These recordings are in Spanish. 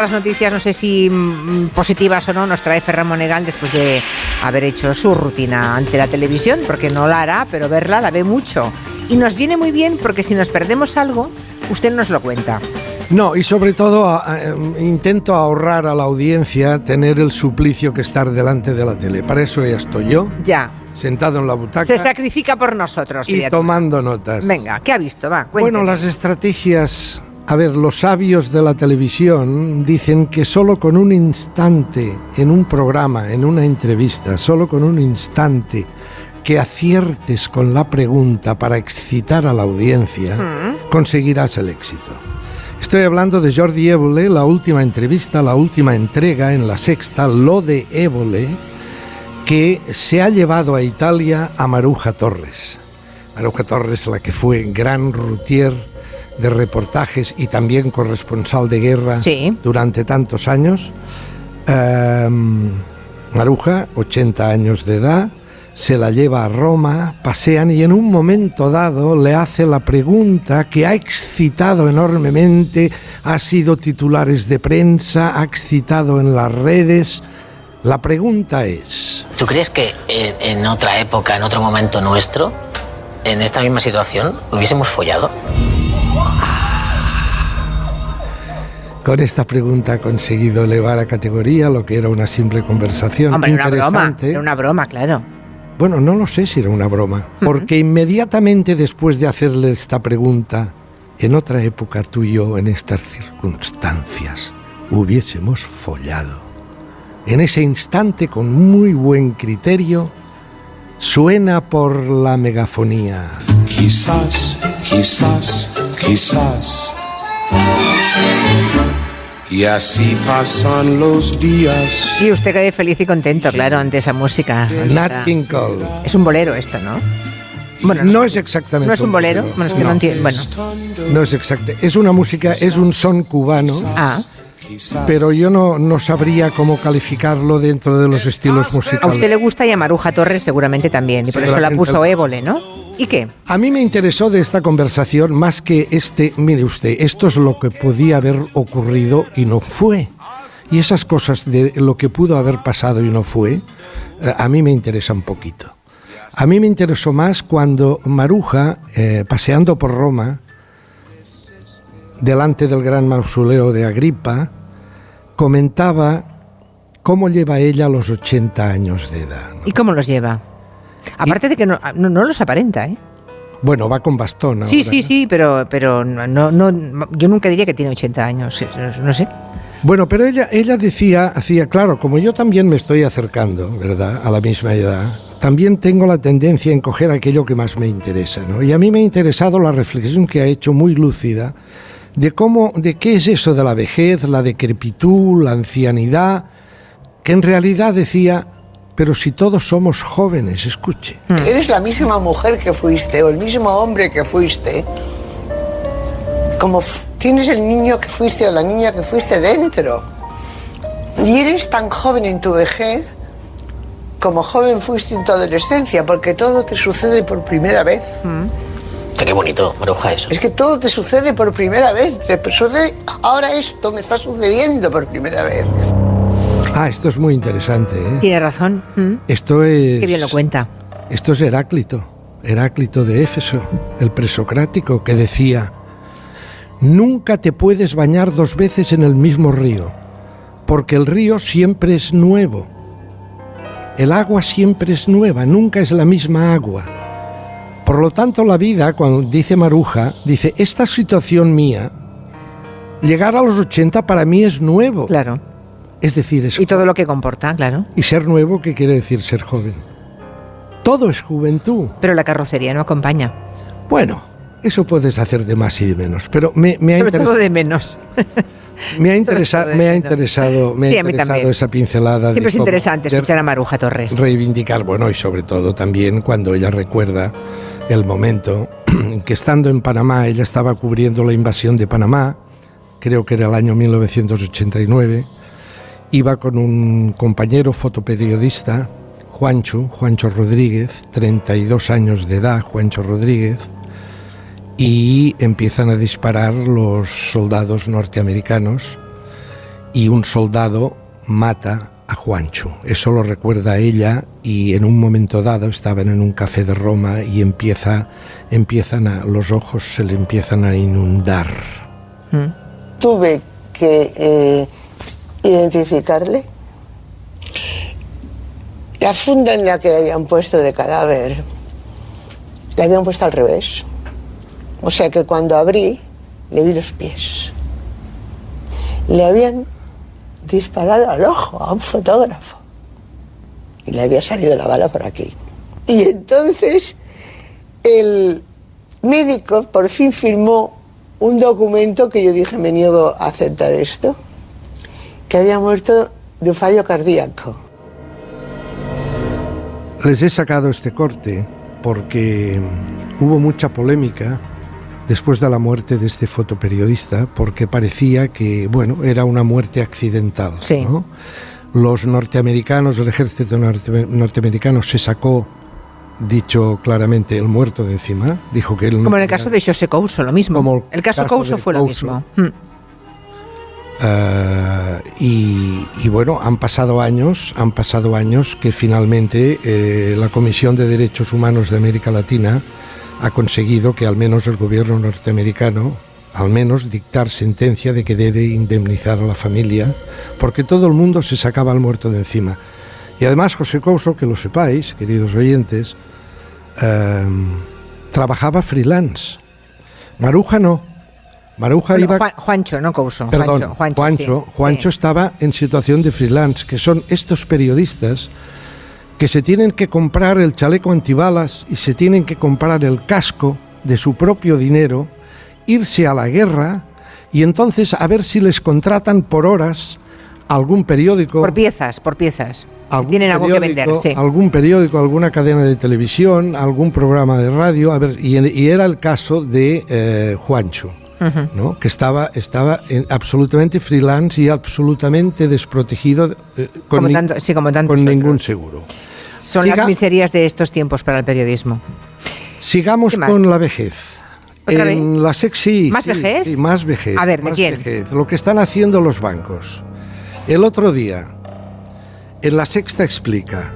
Las noticias, no sé si mm, positivas o no, nos trae Ferran Monegal después de haber hecho su rutina ante la televisión, porque no la hará, pero verla la ve mucho. Y nos viene muy bien porque si nos perdemos algo, usted nos lo cuenta. No, y sobre todo intento ahorrar a la audiencia tener el suplicio que estar delante de la tele. Para eso ya estoy yo. Ya. Sentado en la butaca. Se sacrifica por nosotros. Y tomando notas. Venga, ¿qué ha visto? Va, bueno, las estrategias a ver, los sabios de la televisión dicen que solo con un instante en un programa, en una entrevista, solo con un instante que aciertes con la pregunta para excitar a la audiencia, mm. conseguirás el éxito. Estoy hablando de Jordi Évole, la última entrevista, la última entrega en la sexta, Lo de Évole, que se ha llevado a Italia a Maruja Torres. Maruja Torres, la que fue gran routier de reportajes y también corresponsal de guerra durante tantos años. Em, Maruja, 80 años de edad, se la lleva a Roma, pasean y en un momento dado le hace la pregunta que ha excitado enormemente, ha sido titulares de prensa, ha excitado en las redes. La pregunta es... ¿Tú crees que en otra época, en otro momento nuestro, en esta misma situación, hubiésemos follado? Con esta pregunta ha conseguido elevar a categoría lo que era una simple conversación. Hombre, una broma, era una broma, claro. Bueno, no lo sé si era una broma, porque inmediatamente después de hacerle esta pregunta, en otra época tú y yo, en estas circunstancias, hubiésemos follado. En ese instante, con muy buen criterio, suena por la megafonía. Quizás, quizás, quizás y así pasan los días. Y usted cae feliz y contento, claro, ante esa música. Nat King Cole. Es un bolero esto, ¿no? Bueno, no, es exactamente. No es un bolero. Bueno, es que no, entiendo. Bueno. No es exacto. Es una música, es un son cubano. Ah. Pero yo no, no sabría cómo calificarlo dentro de los estilos musicales. A usted le gusta y a Maruja Torres seguramente también, y por eso la puso Évole, ¿no? ¿Y qué? A mí me interesó de esta conversación más que este, mire usted, esto es lo que podía haber ocurrido y no fue. Y esas cosas de lo que pudo haber pasado y no fue, eh, a mí me interesa un poquito. A mí me interesó más cuando Maruja, eh, paseando por Roma, delante del gran mausoleo de Agripa, comentaba cómo lleva ella los 80 años de edad. ¿Y cómo los lleva? Aparte de que no, no, los aparenta, ¿eh? Bueno, va con bastón. sí, sí, sí, pero, pero no, no, yo nunca diría que tiene 80 años, no sé. Bueno, pero ella, ella decía, hacía, claro, como yo también me estoy acercando, ¿verdad?, a la misma edad, también tengo la tendencia a coger aquello que más me interesa, ¿no? Y a mí me ha interesado la reflexión que ha hecho muy lúcida de cómo, de qué es eso de la vejez, la decrepitud, la ancianidad, que en realidad decía pero si todos somos jóvenes, escuche. Hmm. Eres la misma mujer que fuiste o el mismo hombre que fuiste. Como tienes el niño que fuiste o la niña que fuiste dentro. Y eres tan joven en tu vejez como joven fuiste en tu adolescencia, porque todo te sucede por primera vez. Hmm. Qué bonito, Maruja, eso. Es que todo te sucede por primera vez. Te sucede, ahora esto me está sucediendo por primera vez. Ah, esto es muy interesante. ¿eh? Tiene razón. ¿Mm? Esto es. Qué bien lo cuenta. Esto es Heráclito, Heráclito de Éfeso, el presocrático, que decía: Nunca te puedes bañar dos veces en el mismo río, porque el río siempre es nuevo. El agua siempre es nueva, nunca es la misma agua. Por lo tanto, la vida, cuando dice Maruja, dice: Esta situación mía, llegar a los 80 para mí es nuevo. Claro. Es decir, Y todo lo que comporta, claro. ¿Y ser nuevo qué quiere decir ser joven? Todo es juventud. Pero la carrocería no acompaña. Bueno, eso puedes hacer de más y de menos, pero me, me ha interesado... de menos. Me ha, interesado, me ha interesado, me ha interesado esa pincelada. Siempre es interesante escuchar a Maruja Torres. Reivindicar, bueno, y sobre todo también cuando ella recuerda el momento que estando en Panamá, ella estaba cubriendo la invasión de Panamá, creo que era el año 1989, Iba con un compañero fotoperiodista, Juancho, Juancho Rodríguez, 32 años de edad, Juancho Rodríguez, y empiezan a disparar los soldados norteamericanos y un soldado mata a Juancho. Eso lo recuerda ella y en un momento dado estaban en un café de Roma y empieza, empiezan a, los ojos se le empiezan a inundar. Tuve que eh, identificarle. La funda en la que le habían puesto de cadáver, la habían puesto al revés. O sea que cuando abrí, le vi los pies. Le habían disparado al ojo a un fotógrafo. Y le había salido la bala por aquí. Y entonces el médico por fin firmó un documento que yo dije, me niego a aceptar esto, que había muerto de un fallo cardíaco. Les he sacado este corte porque hubo mucha polémica después de la muerte de este fotoperiodista, porque parecía que, bueno, era una muerte accidental. Sí. ¿no? Los norteamericanos, el ejército norte- norteamericano se sacó, dicho claramente, el muerto de encima. Dijo que él no Como en el caso de José Couso, lo mismo. Como el caso, caso Couso fue lo Couso. mismo. Y, y bueno, han pasado años, han pasado años que finalmente eh, la Comisión de Derechos Humanos de América Latina ha conseguido que al menos el gobierno norteamericano, al menos dictar sentencia de que debe indemnizar a la familia, porque todo el mundo se sacaba al muerto de encima. Y además José Couso, que lo sepáis, queridos oyentes, eh, trabajaba freelance. Maruja no. Maruja Bueno, iba Juan- Juancho, no Couso. Perdón, Juancho, Juancho, Juancho, sí, Juancho sí. estaba en situación de freelance, que son estos periodistas que se tienen que comprar el chaleco antibalas y se tienen que comprar el casco de su propio dinero, irse a la guerra y entonces a ver si les contratan por horas algún periódico. Por piezas, por piezas. algún Tienen algo que vender, periódico, sí. algún periódico, alguna cadena de televisión, algún programa de radio, a ver, y, y era el caso de eh, Juancho. ¿No? que estaba, estaba en- absolutamente freelance y absolutamente desprotegido eh, con, Como ni- tanto- sí, como tantos con otros. ningún seguro. Son Siga- las miserias de estos tiempos para el periodismo. Sigamos con la vejez. ¿Otra en vez? la sexy. ¿Más vejez? Sí, más vejez. A ver, ¿de más quién? vejez. Lo que están haciendo los bancos. El otro día, en la sexta explica,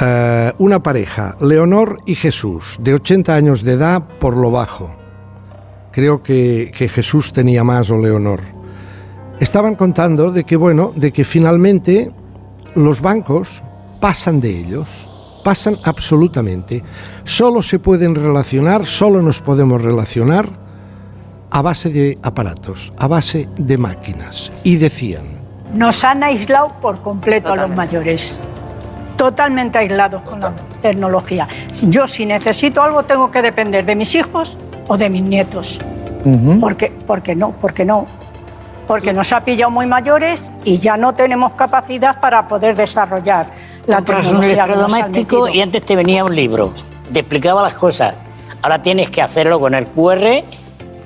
eh, una pareja, Leonor y Jesús, de 80 años de edad por lo bajo. Creo que, que Jesús tenía más o Leonor. Estaban contando de que, bueno, de que finalmente los bancos pasan de ellos, pasan absolutamente. Solo se pueden relacionar, solo nos podemos relacionar a base de aparatos, a base de máquinas. Y decían, Nos han aislado por completo a los mayores. Totalmente aislados con la tecnología. Yo si necesito algo tengo que depender de mis hijos o de mis nietos. porque, porque no, porque no. Porque nos ha pillado muy mayores y ya no tenemos capacidad para poder desarrollar la Compras un electrodoméstico y antes te venía un libro, te explicaba las cosas. Ahora tienes que hacerlo con el QR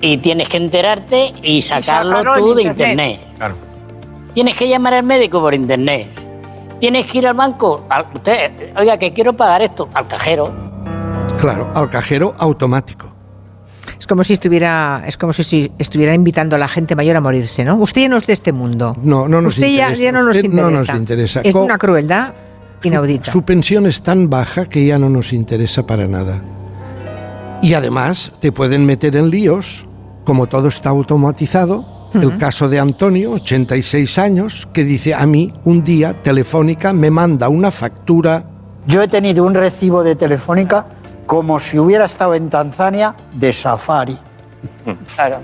y tienes que enterarte y sacarlo, tú de internet. internet. Tienes que llamar al médico por internet. Tienes que ir al banco. al- usted, oiga, que quiero pagar esto. Al cajero. claro, al cajero automático. Es como si estuviera, es como si, estuviera invitando a la gente mayor a morirse, ¿no? Usted ya no es de este mundo. No, no nos Usted ya, interesa. ya no nos Usted interesa. no nos interesa. Es Co- una crueldad inaudita. Su pensión es tan baja que ya no nos interesa para nada. Y además te pueden meter en líos, como todo está automatizado. El caso de Antonio, 86 años, que dice a mí un día Telefónica me manda una factura. Yo he tenido un recibo de Telefónica como si hubiera estado en Tanzania de safari. Claro.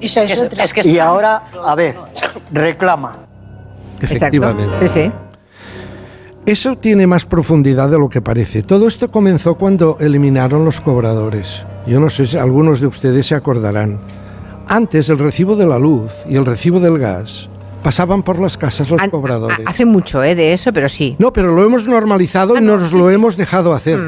Esa es Es- otra. es que Y ahora, a ver, reclama. Efectivamente. Exacto. Sí, sí. Eso tiene más profundidad de lo que parece. Todo esto comenzó cuando eliminaron los cobradores. Yo no sé si algunos de ustedes se acordarán. Antes el recibo de la luz y el recibo del gas pasaban por las casas los An- cobradores. Hace mucho ¿eh? de eso, pero sí. No, pero lo hemos normalizado Ah, y no, nos sí, lo sí. hemos dejado hacer.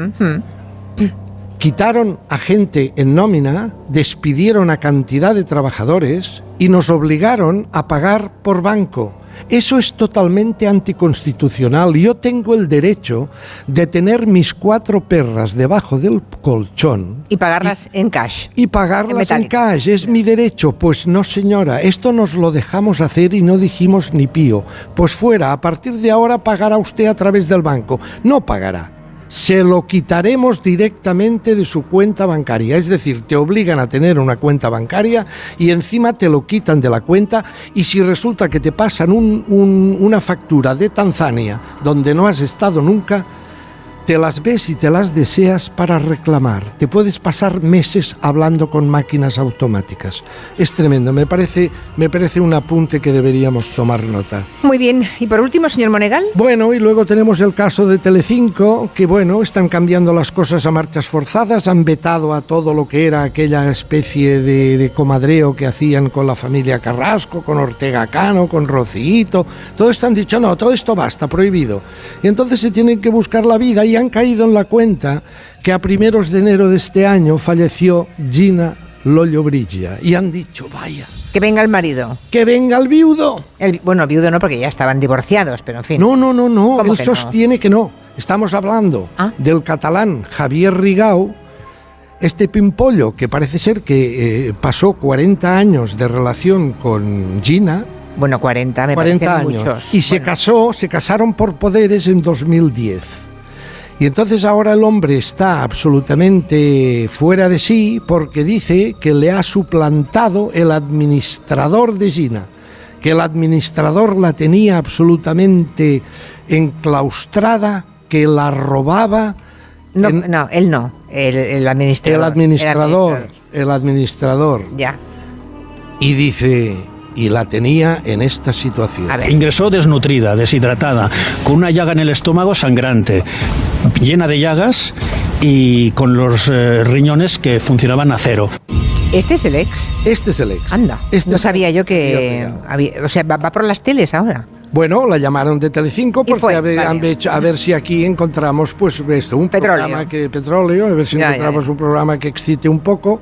Quitaron a gente en nómina, despidieron a cantidad de trabajadores y nos obligaron a pagar por banco. Eso es totalmente anticonstitucional. Yo tengo el derecho de tener mis cuatro perras debajo del colchón Y pagarlas en cash. y pagarlas en metálico. cash. Es mi derecho. Pues no, señora, esto nos lo dejamos hacer y no dijimos ni pío. Pues fuera, a partir de ahora pagará usted a través del banco. No pagará. Se lo quitaremos directamente de su cuenta bancaria. Es decir, te obligan a tener una cuenta bancaria y encima te lo quitan de la cuenta y si resulta que te pasan un- un- una factura de Tanzania donde no has estado nunca, te las ves y te las deseas para reclamar. Te puedes pasar meses hablando con máquinas automáticas. Es tremendo, me parece, me parece un apunte que deberíamos tomar nota. Muy bien. Y por último, señor Monegal. Bueno, y luego tenemos el caso de Telecinco, que bueno, están cambiando las cosas a marchas forzadas, han vetado a todo lo que era aquella especie de, de comadreo que hacían con la familia Carrasco, con Ortega Cano, con Rocito, todo esto han dicho, no, todo esto basta, prohibido. Y entonces se tienen que buscar la vida y han caído en la cuenta que a primeros de enero de este año falleció Gina Lollo Brilla. Y han dicho, vaya, Que venga el marido. que venga el viudo. El- bueno, viudo no, porque ya estaban divorciados, pero en fin. No, no, no, no. ¿Cómo Él que no? sostiene que no. Estamos hablando Ah. del catalán Javier Rigau, este pimpollo que parece ser que eh, pasó 40 años de relación con Gina, Bueno, 40, me 40 parecen años, muchos. y se casó, se casaron por poderes en 2010. Y entonces ahora el hombre está absolutamente fuera de sí porque dice que le ha suplantado el administrador de Gina, que el administrador la tenía absolutamente enclaustrada, que la robaba. No, en- no, él no. El, el administrador. el administrador, El administrador. el administrador. Ya. Y dice, y la tenía en esta situación. Ingresó desnutrida, deshidratada, con una llaga en el estómago sangrante, llena de llagas y con los eh, riñones que funcionaban a cero. Este es el ex. Este es el ex. Anda. Este no sabía yo que. Había- o sea, va, va por las teles ahora. Bueno, la llamaron de Telecinco porque fue, a, ver, vale. han hecho- a ver si aquí encontramos pues esto, un Petróleo. programa que petróleo, a ver si Ya, ya, encontramos ya. un programa que excite un poco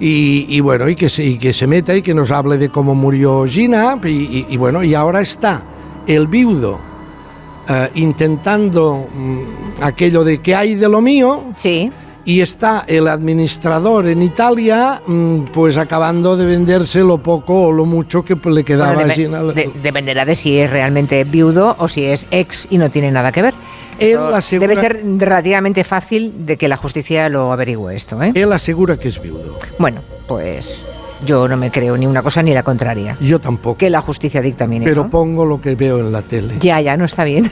y, y bueno y que se y que se meta y que nos hable de cómo murió Gina y, y- y bueno y ahora está el viudo eh, intentando mm, aquello de que hay de lo mío Sí. Y está el administrador en Italia mm, pues acabando de venderse lo poco o lo mucho que le quedaba Bueno, a dep- Gina. de- dependerá de si es realmente viudo o si es ex y no tiene nada que ver. Él asegura- Debe ser relativamente fácil de que la justicia lo averigüe esto. ¿eh? Él asegura que es viudo. Bueno, pues yo no me creo ni una cosa ni la contraria. Yo tampoco. Que la justicia dictamine. pero ¿no? pongo lo que veo en la tele. Ya, ya, no está bien.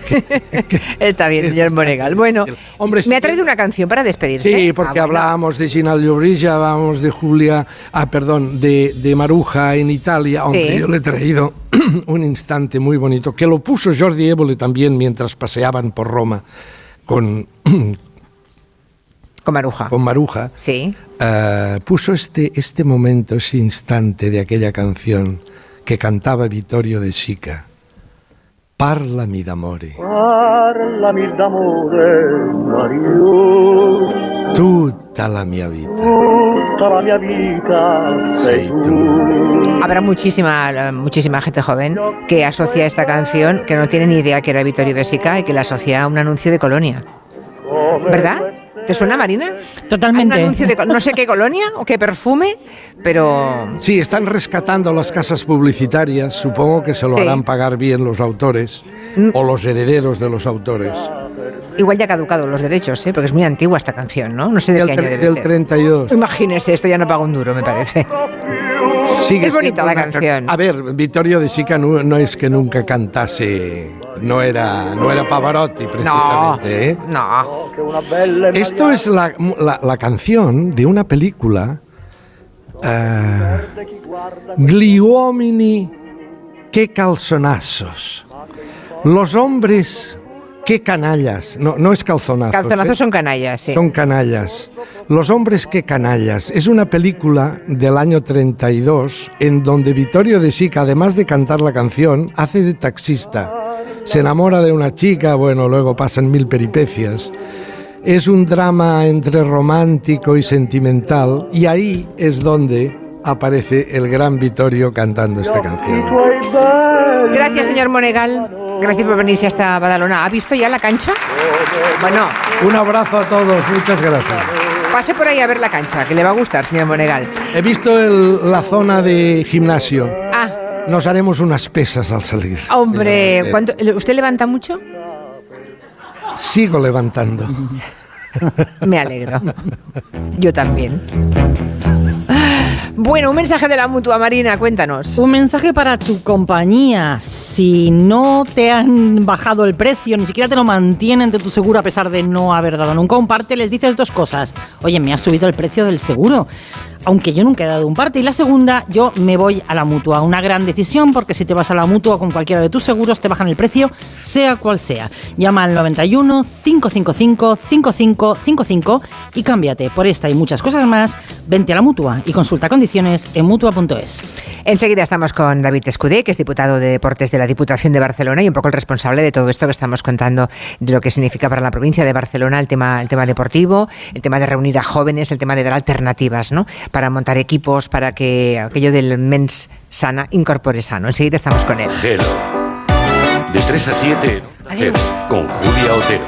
está bien, señor Monegal. Bueno, Hombre, me ha traído una canción para despedirse. Sí, porque Ah, bueno. hablábamos de Gina Llobrilla, hablábamos de Julia, ah, perdón, de, de Maruja en Italia, aunque Sí. yo le he traído un instante muy bonito, que lo puso Jordi Évole también mientras paseaban por Roma con, Con Maruja. con Maruja. Sí. Ah, puso este, este momento, ese instante de aquella canción que cantaba Vittorio de Sica. Parlami d'amore. Parlami d'amore, Mario, Tutta la mia vita tutta la mia vita sei tu. Habrá muchísima, muchísima gente joven que asocia esta canción, que no tiene ni idea que era Vittorio de Sica y que la asocia a un anuncio de colonia. ¿Verdad? ¿Te suena, Marina? Totalmente. Un anuncio de no sé qué colonia o qué perfume, pero Sí, están rescatando las casas publicitarias, supongo que se lo Sí. harán pagar bien los autores Mm. o los herederos de los autores. igual ya ha caducado los derechos, ¿eh? porque es muy antigua esta canción, ¿no? No sé de Del, qué año debe del ser. 32. Imagínese, esto ya no paga un duro, me parece. Sigue Es bonita siendo la canción. A ver, Vittorio de Sica no, no es que nunca cantase, no era, no era Pavarotti No, precisamente. ¿eh? no. Che una bella e Esto es la, la- la canción de una película, eh, Gli uomini che calzonazos. Los hombres que canallas. No, no es calzonazos. Calzonazos ¿eh? son canallas, sí. Son canallas. Los hombres que canallas. Es una película del año 32 en donde Vittorio de Sica, además de cantar la canción, hace de taxista. Se enamora de una chica, bueno, luego pasan mil peripecias. Es un drama entre romántico y sentimental y ahí es donde aparece el gran Vittorio cantando esta canción. Gracias, señor Monegal. Gracias por venirse hasta Badalona. ¿Ha visto ya la cancha? Bueno, Un abrazo a todos, muchas gracias. pase por ahí a ver la cancha, que le va a gustar, señor Monegal. He visto el- la zona de gimnasio. Nos haremos unas pesas al salir. hombre, ¿cuánto- ¿usted levanta mucho? Sigo levantando. Me alegro. Yo también. Bueno, un mensaje de la mutua Marina, cuéntanos. Un mensaje para tu compañía. Si no te han bajado el precio, ni siquiera te lo mantienen de tu seguro a pesar de no haber dado nunca un parte, les dices dos cosas. Oye, me ha subido el precio del seguro. Aunque yo nunca he dado un parte. Y la segunda, yo me voy a la mutua. Una gran decisión porque si te vas a la mutua con cualquiera de tus seguros, te bajan el precio, sea cual sea. Llama al 91 555 5555 y cámbiate. Por esta y muchas cosas más, vente a la mutua y consulta condiciones en mutua.es. Enseguida estamos con David Escudé, que es diputado de Deportes de la Diputación de Barcelona y un poco el responsable de todo esto que estamos contando, de lo que significa para la provincia de Barcelona el tema, el tema deportivo, el tema de reunir a jóvenes, el tema de dar alternativas, ¿no? Para montar equipos, para que aquello del mens sana incorpore sano. Enseguida estamos con él. Hello. De 3 a 7, Hello, con Julia Otero.